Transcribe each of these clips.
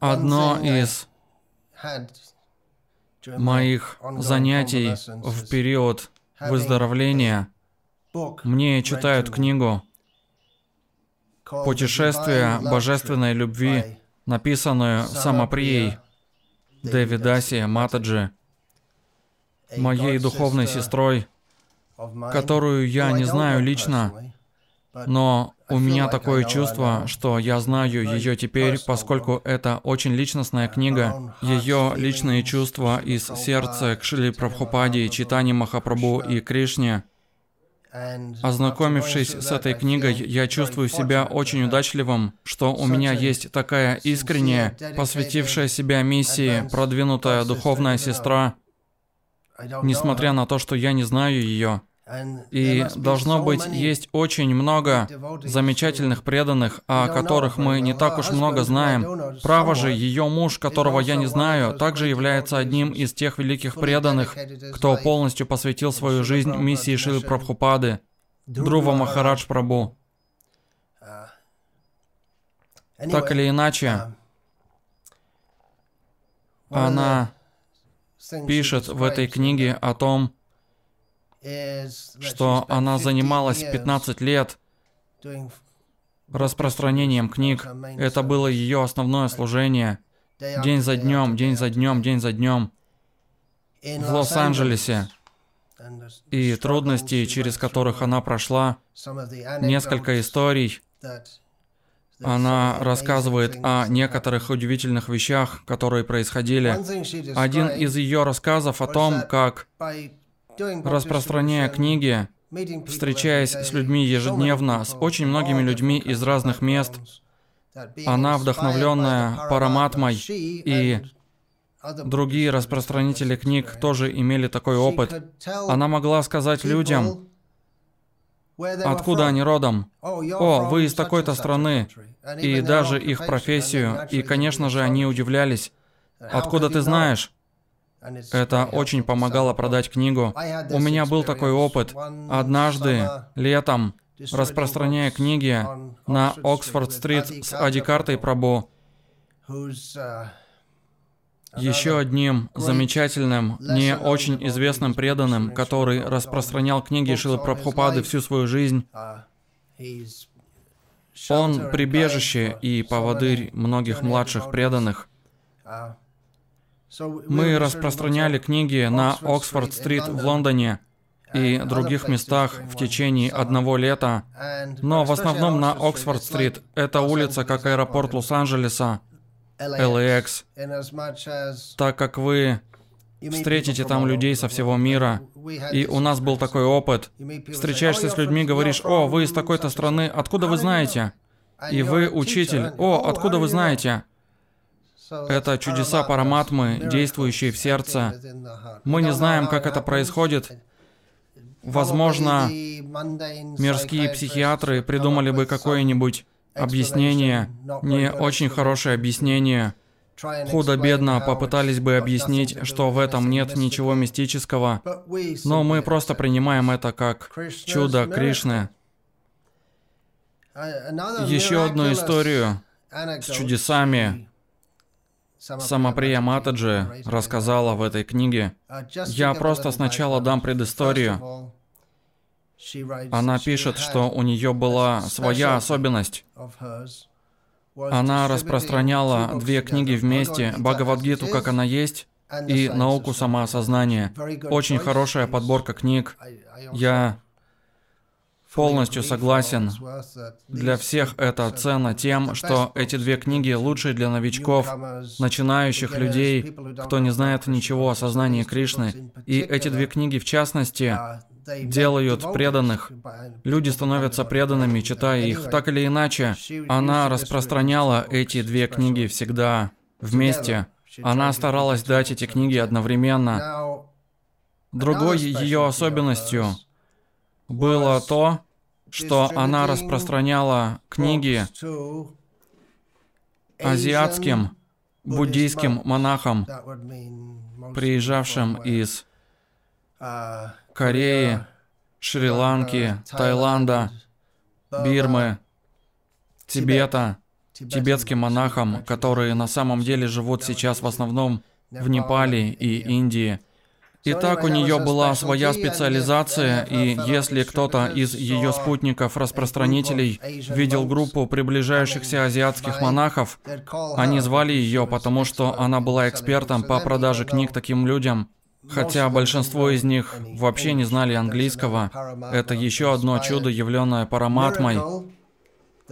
Одно из моих занятий в период выздоровления мне читают книгу «Путешествие божественной любви», написанную Самаприей Дэвидаси Матаджи, моей духовной сестрой, которую я не знаю лично, но у меня такое чувство, что я знаю ее теперь, поскольку это очень личностная книга. Ее личные чувства из сердца к Шили Прабхупаде, Читани Махапрабху и Кришне. Ознакомившись с этой книгой, я чувствую себя очень удачливым, что у меня есть такая искренняя, посвятившая себя миссии, продвинутая духовная сестра, несмотря на то, что я не знаю ее. И должно быть, есть очень много замечательных преданных, о которых мы не так уж много знаем. Право же, ее муж, которого я не знаю, также является одним из тех великих преданных, кто полностью посвятил свою жизнь миссии Шилы Прабхупады, Друва Махарадж Прабу. Так или иначе, она пишет в этой книге о том, что она занималась 15 лет распространением книг. Это было ее основное служение. День за днем, день за днем, день за днем. В Лос-Анджелесе. И трудности, через которых она прошла, несколько историй. Она рассказывает о некоторых удивительных вещах, которые происходили. Один из ее рассказов о том, как распространяя книги, встречаясь с людьми ежедневно, с очень многими людьми из разных мест, она, вдохновленная Параматмой и другие распространители книг тоже имели такой опыт. Она могла сказать людям, откуда они родом. О, вы из такой-то страны. И даже их профессию. И, конечно же, они удивлялись. Откуда ты знаешь? Это очень помогало продать книгу. У меня был такой опыт. Однажды, летом, распространяя книги на Оксфорд-стрит с Ади Картой Прабу, еще одним замечательным, не очень известным преданным, который распространял книги Шилы Прабхупады всю свою жизнь. Он прибежище и поводырь многих младших преданных. Мы распространяли книги на Оксфорд-стрит в Лондоне и других местах в течение одного лета, но в основном на Оксфорд-стрит. Это улица как аэропорт Лос-Анджелеса, LAX. Так как вы встретите там людей со всего мира. И у нас был такой опыт. Встречаешься с людьми, говоришь, «О, вы из такой-то страны, откуда вы знаете?» И вы учитель, «О, откуда вы знаете?» Это чудеса параматмы, действующие в сердце. Мы не знаем, как это происходит. Возможно, мирские психиатры придумали бы какое-нибудь объяснение, не очень хорошее объяснение. Худо-бедно попытались бы объяснить, что в этом нет ничего мистического, но мы просто принимаем это как чудо Кришны. Еще одну историю с чудесами Самаприя Матаджи рассказала в этой книге. Я просто сначала дам предысторию. Она пишет, что у нее была своя особенность. Она распространяла две книги вместе, Бхагавадгиту, как она есть, и науку самоосознания. Очень хорошая подборка книг. Я Полностью согласен. Для всех это ценно тем, что эти две книги лучшие для новичков, начинающих людей, кто не знает ничего о сознании Кришны. И эти две книги, в частности, делают преданных. Люди становятся преданными, читая их. Так или иначе, она распространяла эти две книги всегда вместе. Она старалась дать эти книги одновременно. Другой ее особенностью было то, что она распространяла книги азиатским буддийским монахам, приезжавшим из Кореи, Шри-Ланки, Таиланда, Бирмы, Тибета, тибетским монахам, которые на самом деле живут сейчас в основном в Непале и Индии. Итак, у нее была своя специализация, и если кто-то из ее спутников-распространителей видел группу приближающихся азиатских монахов, они звали ее, потому что она была экспертом по продаже книг таким людям. Хотя большинство из них вообще не знали английского, это еще одно чудо, явленное Параматмой,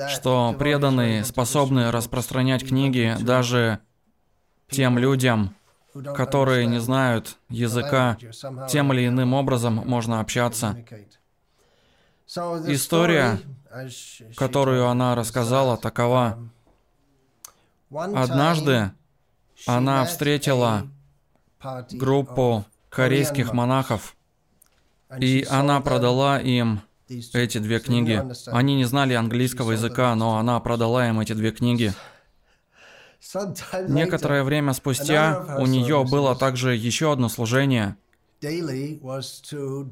что преданные способны распространять книги даже тем людям, которые не знают языка, тем или иным образом можно общаться. История, которую она рассказала, такова. Однажды она встретила группу корейских монахов, и она продала им эти две книги. Они не знали английского языка, но она продала им эти две книги. Некоторое время спустя у нее было также еще одно служение –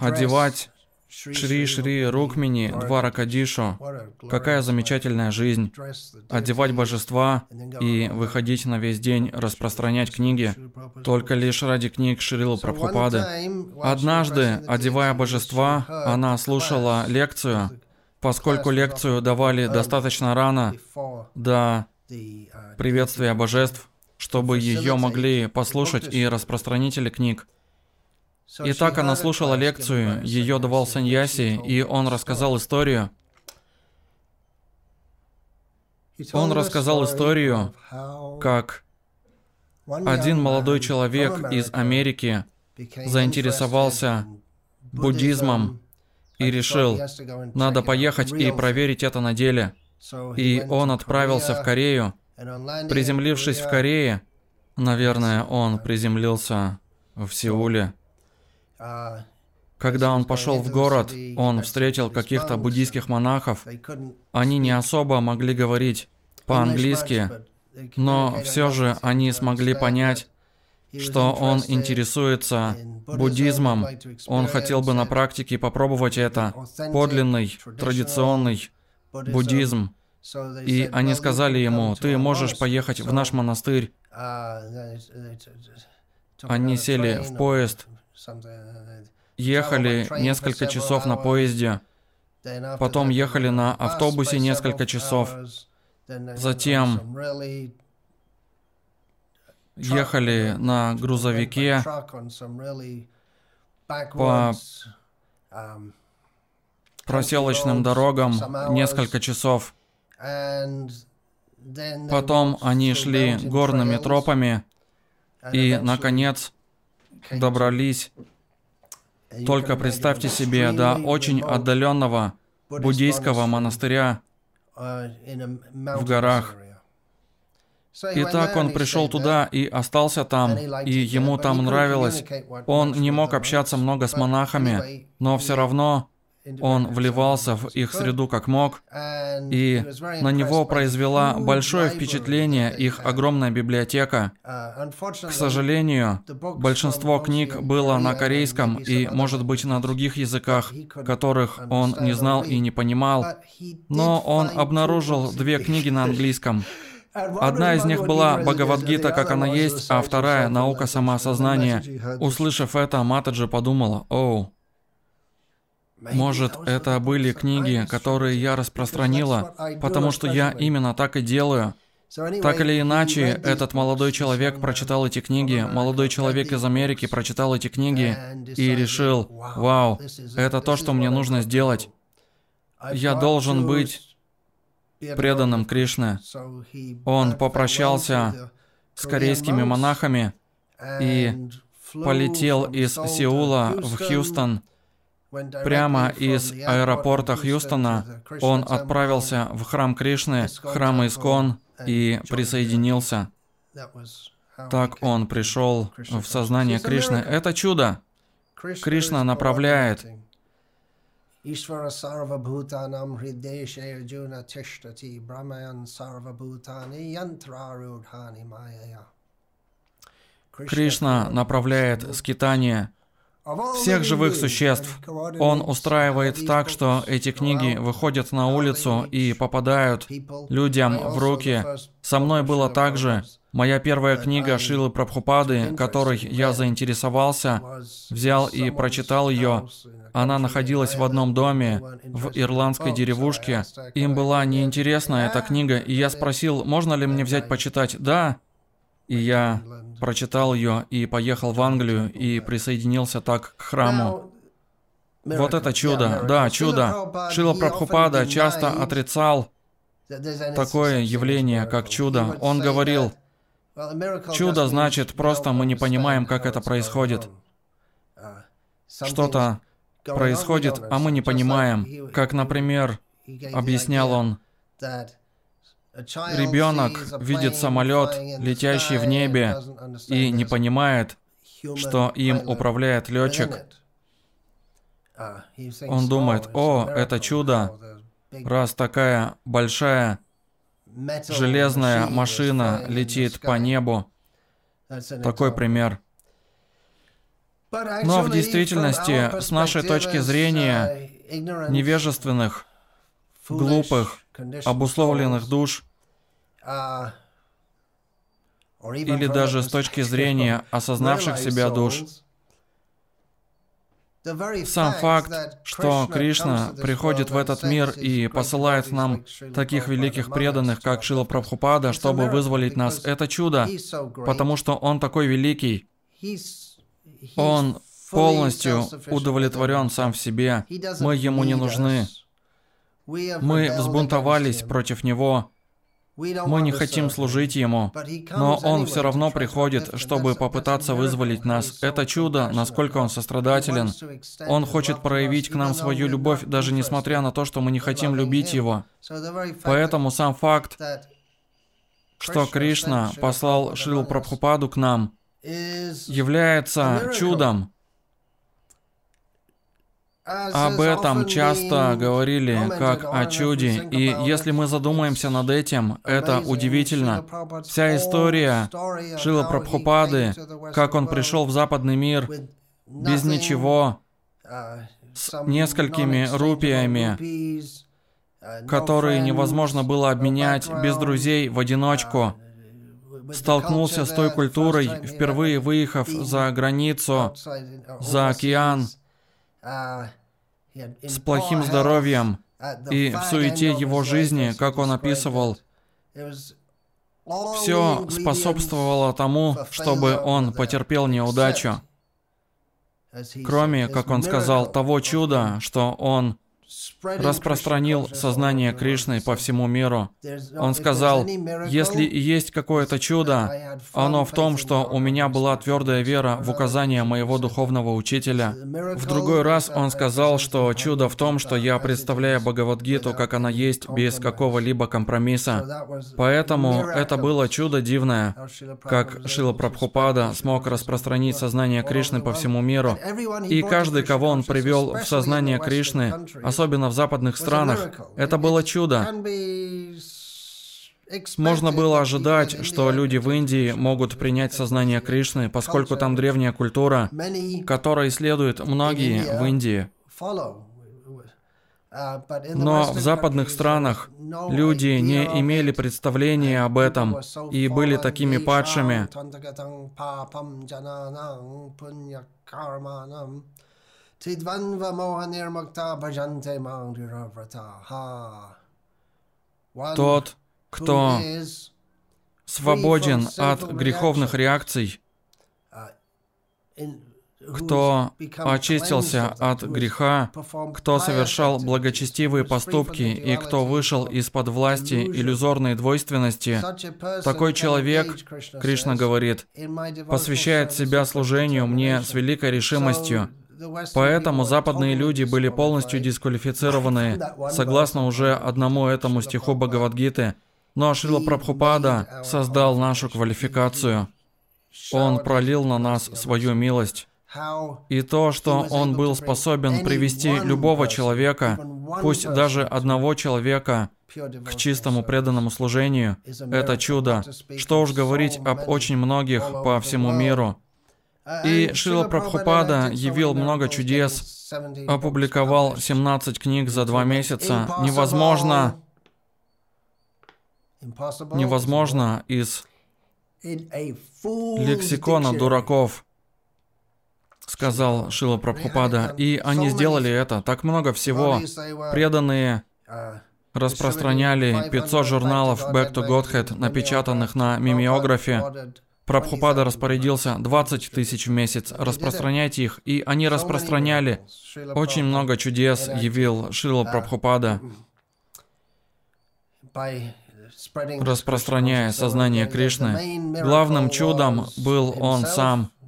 одевать Шри-Шри Рукмини Дваракадишу. Какая замечательная жизнь. Одевать божества и выходить на весь день, распространять книги, только лишь ради книг Шрилы Прабхупады. Однажды, одевая божества, она слушала лекцию, поскольку лекцию давали достаточно рано до приветствия божеств, чтобы ее могли послушать и распространители книг. И так она слушала лекцию, ее давал Саньяси, и он рассказал историю. Он рассказал историю, как один молодой человек из Америки заинтересовался буддизмом и решил, надо поехать и проверить это на деле. И он отправился в Корею. Приземлившись в Корее, наверное, он приземлился в Сеуле. Когда он пошел в город, он встретил каких-то буддийских монахов. Они не особо могли говорить по-английски, но все же они смогли понять, что он интересуется буддизмом. Он хотел бы на практике попробовать это. Подлинный, традиционный буддизм. И они сказали ему, ты можешь поехать в наш монастырь. Они сели в поезд, ехали несколько часов на поезде, потом ехали на автобусе несколько часов, затем ехали на грузовике. по проселочным дорогам несколько часов. Потом они шли горными тропами и, наконец, добрались, только представьте себе, до очень отдаленного буддийского монастыря в горах. И так он пришел туда и остался там, и ему там нравилось. Он не мог общаться много с монахами, но все равно он вливался в их среду как мог, и на него произвела большое впечатление их огромная библиотека. К сожалению, большинство книг было на корейском и, может быть, на других языках, которых он не знал и не понимал, но он обнаружил две книги на английском. Одна из них была Бхагавадгита, как она есть, а вторая — Наука самоосознания. Услышав это, Матаджи подумала, «Оу, может, это были книги, которые я распространила, потому что я именно так и делаю. Так или иначе, этот молодой человек прочитал эти книги, молодой человек из Америки прочитал эти книги и решил, вау, это то, что мне нужно сделать. Я должен быть преданным Кришне. Он попрощался с корейскими монахами и полетел из Сеула в Хьюстон, Прямо из аэропорта Хьюстона он отправился в храм Кришны, храм Искон, и присоединился. Так он пришел в сознание Кришны. Это чудо. Кришна направляет. Кришна направляет скитание всех живых существ. Он устраивает так, что эти книги выходят на улицу и попадают людям в руки. Со мной было так же. Моя первая книга Шилы Прабхупады, которой я заинтересовался, взял и прочитал ее. Она находилась в одном доме, в ирландской деревушке. Им была неинтересна эта книга, и я спросил, можно ли мне взять почитать. Да. И я прочитал ее и поехал в Англию и присоединился так к храму. Вот это чудо, да, чудо. Шила Прабхупада часто отрицал такое явление, как чудо. Он говорил, чудо значит просто мы не понимаем, как это происходит. Что-то происходит, а мы не понимаем. Как, например, объяснял он, Ребенок видит самолет, летящий в небе, и не понимает, что им управляет летчик. Он думает, о, это чудо, раз такая большая железная машина летит по небу. Такой пример. Но в действительности, с нашей точки зрения, невежественных, глупых, обусловленных душ, или даже с точки зрения осознавших себя душ, сам факт, что Кришна приходит в этот мир и посылает нам таких великих преданных, как Шила Прабхупада, чтобы вызволить нас, это чудо, потому что Он такой великий. Он полностью удовлетворен сам в себе. Мы Ему не нужны. Мы взбунтовались против Него, мы не хотим служить Ему, но Он все равно приходит, чтобы попытаться вызволить нас. Это чудо, насколько Он сострадателен. Он хочет проявить к нам свою любовь, даже несмотря на то, что мы не хотим любить Его. Поэтому сам факт, что Кришна послал Шрил Прабхупаду к нам, является чудом. Об этом часто говорили как о чуде, и если мы задумаемся над этим, это удивительно. Вся история Шила Прабхупады, как он пришел в западный мир без ничего, с несколькими рупиями, которые невозможно было обменять без друзей в одиночку, столкнулся с той культурой, впервые выехав за границу, за океан, с плохим здоровьем и в суете его жизни, как он описывал, все способствовало тому, чтобы он потерпел неудачу. Кроме, как он сказал, того чуда, что он распространил сознание Кришны по всему миру. Он сказал, если и есть какое-то чудо, оно в том, что у меня была твердая вера в указания моего духовного учителя. В другой раз он сказал, что чудо в том, что я представляю Бхагавадгиту, как она есть, без какого-либо компромисса. Поэтому это было чудо дивное, как Шила Прабхупада смог распространить сознание Кришны по всему миру. И каждый, кого он привел в сознание Кришны, особенно в западных странах. Это было чудо. Можно было ожидать, что люди в Индии могут принять сознание Кришны, поскольку там древняя культура, которой следуют многие в Индии. Но в западных странах люди не имели представления об этом и были такими падшими. Тот, кто свободен от греховных реакций, кто очистился от греха, кто совершал благочестивые поступки и кто вышел из-под власти иллюзорной двойственности, такой человек, Кришна говорит, посвящает себя служению мне с великой решимостью, Поэтому западные люди были полностью дисквалифицированы, согласно уже одному этому стиху Бхагавадгиты. Но Шрила Прабхупада создал нашу квалификацию. Он пролил на нас свою милость. И то, что он был способен привести любого человека, пусть даже одного человека, к чистому преданному служению, это чудо. Что уж говорить об очень многих по всему миру. И Шила Прабхупада явил много чудес, опубликовал 17 книг за два месяца. Невозможно, невозможно из лексикона дураков, сказал Шила Прабхупада. И они сделали это. Так много всего. Преданные распространяли 500 журналов Back to Godhead, напечатанных на мимеографе. Прабхупада распорядился 20 тысяч в месяц, распространяйте их, и они распространяли. Очень много чудес явил Шила Прабхупада, распространяя сознание Кришны. Главным чудом был он сам –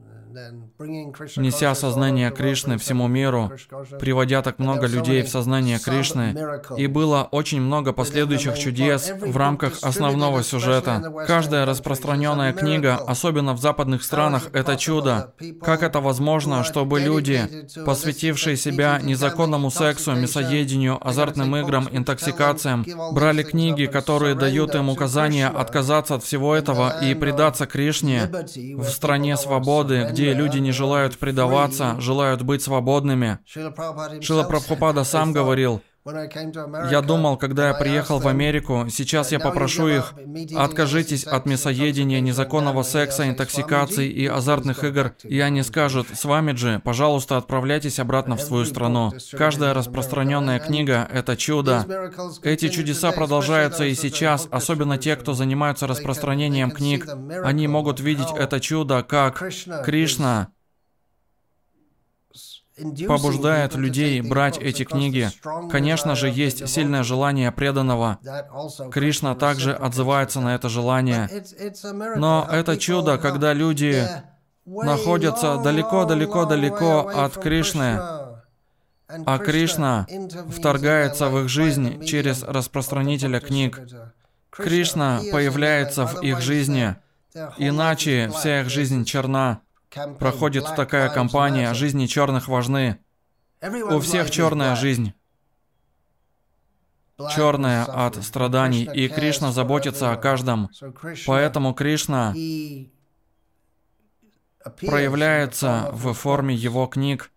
неся сознание Кришны всему миру, приводя так много людей в сознание Кришны, и было очень много последующих чудес в рамках основного сюжета. Каждая распространенная книга, особенно в западных странах, это чудо. Как это возможно, чтобы люди, посвятившие себя незаконному сексу, мясоедению, азартным играм, интоксикациям, брали книги, которые дают им указания отказаться от всего этого и предаться Кришне в стране свободы, где люди не желают предаваться, желают быть свободными. Шила Прабхупада сам говорил, я думал, когда я приехал в Америку, сейчас я попрошу их, откажитесь от мясоедения, незаконного секса, интоксикации и азартных игр, и они скажут, с вами же, пожалуйста, отправляйтесь обратно в свою страну. Каждая распространенная книга – это чудо. Эти чудеса продолжаются и сейчас, особенно те, кто занимаются распространением книг. Они могут видеть это чудо как Кришна побуждает людей брать эти книги. Конечно же, есть сильное желание преданного. Кришна также отзывается на это желание. Но это чудо, когда люди находятся далеко-далеко-далеко от Кришны, а Кришна вторгается в их жизнь через распространителя книг. Кришна появляется в их жизни, иначе вся их жизнь черна. Проходит такая кампания, жизни черных важны. У всех черная жизнь. Черная от страданий, и Кришна заботится о каждом. Поэтому Кришна проявляется в форме его книг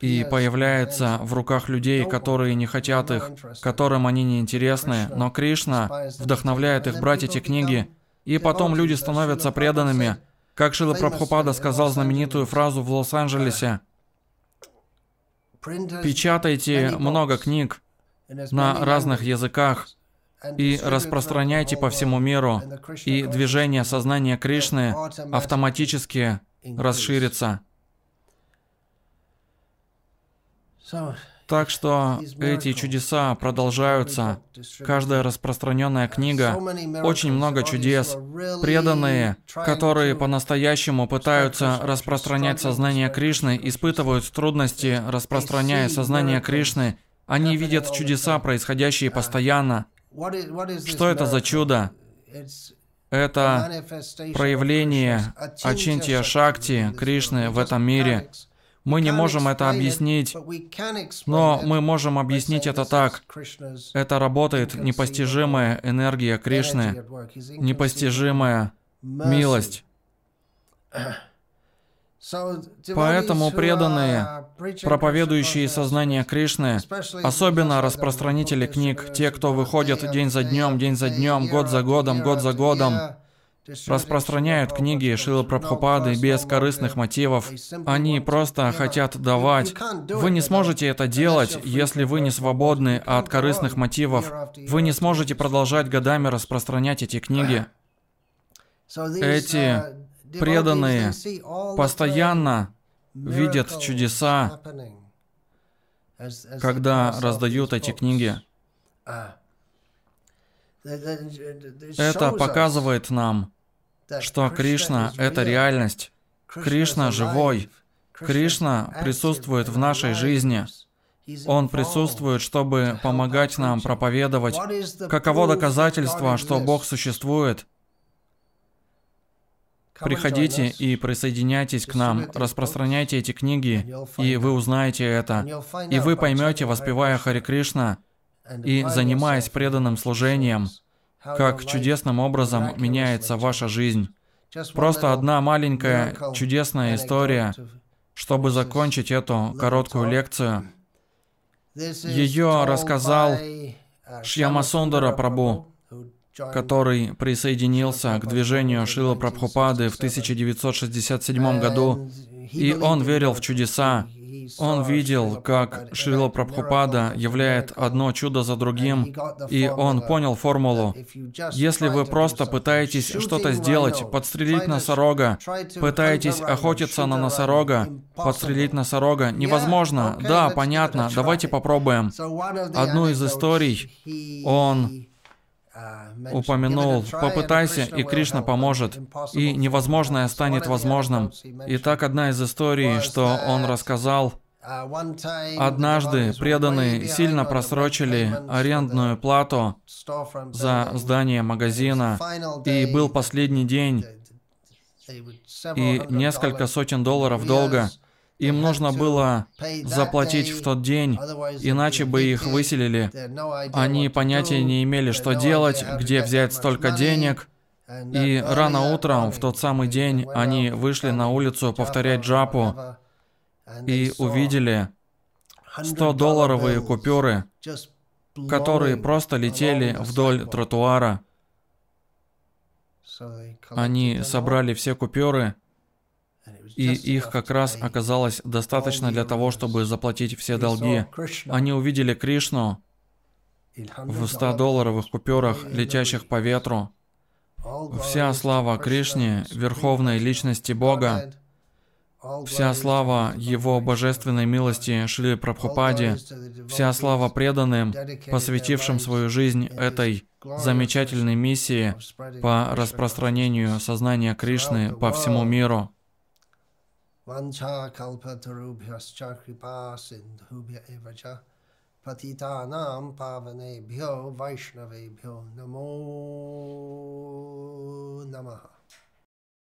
и появляется в руках людей, которые не хотят их, которым они не интересны, но Кришна вдохновляет их брать эти книги, и потом люди становятся преданными, как Шила Прабхупада сказал знаменитую фразу в Лос-Анджелесе, «Печатайте много книг на разных языках и распространяйте по всему миру, и движение сознания Кришны автоматически расширится». Так что эти чудеса продолжаются. Каждая распространенная книга, очень много чудес. Преданные, которые по-настоящему пытаются распространять сознание Кришны, испытывают трудности, распространяя сознание Кришны. Они видят чудеса, происходящие постоянно. Что это за чудо? Это проявление Ачинтия Шакти Кришны в этом мире – мы не можем это объяснить, но мы можем объяснить это так. Это работает непостижимая энергия Кришны, непостижимая милость. Поэтому преданные, проповедующие сознание Кришны, особенно распространители книг, те, кто выходят день за днем, день за днем, год за годом, год за годом, распространяют книги Шилы Прабхупады без корыстных мотивов. Они просто хотят давать. Вы не сможете это делать, если вы не свободны от корыстных мотивов. Вы не сможете продолжать годами распространять эти книги. Эти преданные постоянно видят чудеса, когда раздают эти книги. Это показывает нам, что Кришна — это реальность. Кришна живой. Кришна присутствует в нашей жизни. Он присутствует, чтобы помогать нам проповедовать. Каково доказательство, что Бог существует? Приходите и присоединяйтесь к нам, распространяйте эти книги, и вы узнаете это. И вы поймете, воспевая Хари Кришна, и занимаясь преданным служением, как чудесным образом меняется ваша жизнь. Просто одна маленькая чудесная история, чтобы закончить эту короткую лекцию. Ее рассказал Шьямасундара Прабу, который присоединился к движению Шила Прабхупады в 1967 году, и он верил в чудеса, он видел, как Шрила Прабхупада являет одно чудо за другим, и он понял формулу. Если вы просто пытаетесь что-то сделать, подстрелить носорога, пытаетесь охотиться на носорога, подстрелить носорога, невозможно. Да, понятно, давайте попробуем. Одну из историй он упомянул, попытайся, и Кришна поможет, и невозможное станет возможным. И так одна из историй, что он рассказал, Однажды преданные сильно просрочили арендную плату за здание магазина, и был последний день, и несколько сотен долларов долга. Им нужно было заплатить в тот день, иначе бы их выселили. Они понятия не имели, что делать, где взять столько денег. И рано утром, в тот самый день, они вышли на улицу повторять джапу и увидели 100-долларовые купюры, которые просто летели вдоль тротуара. Они собрали все купюры, и их как раз оказалось достаточно для того, чтобы заплатить все долги. Они увидели Кришну в 100-долларовых купюрах, летящих по ветру. Вся слава Кришне, верховной личности Бога, Вся слава Его божественной милости Шри Прабхупаде, вся слава преданным, посвятившим свою жизнь этой замечательной миссии по распространению сознания Кришны по всему миру. Vancha cha patita sindhubhya evacha patitanam vaishnave vaishnavebhyo namo namaha.